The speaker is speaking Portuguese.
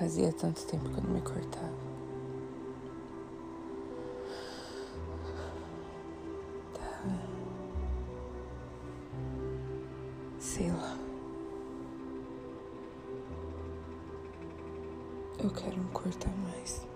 Fazia tanto tempo que eu não me cortava. Tá. Sei lá. Eu quero me cortar mais.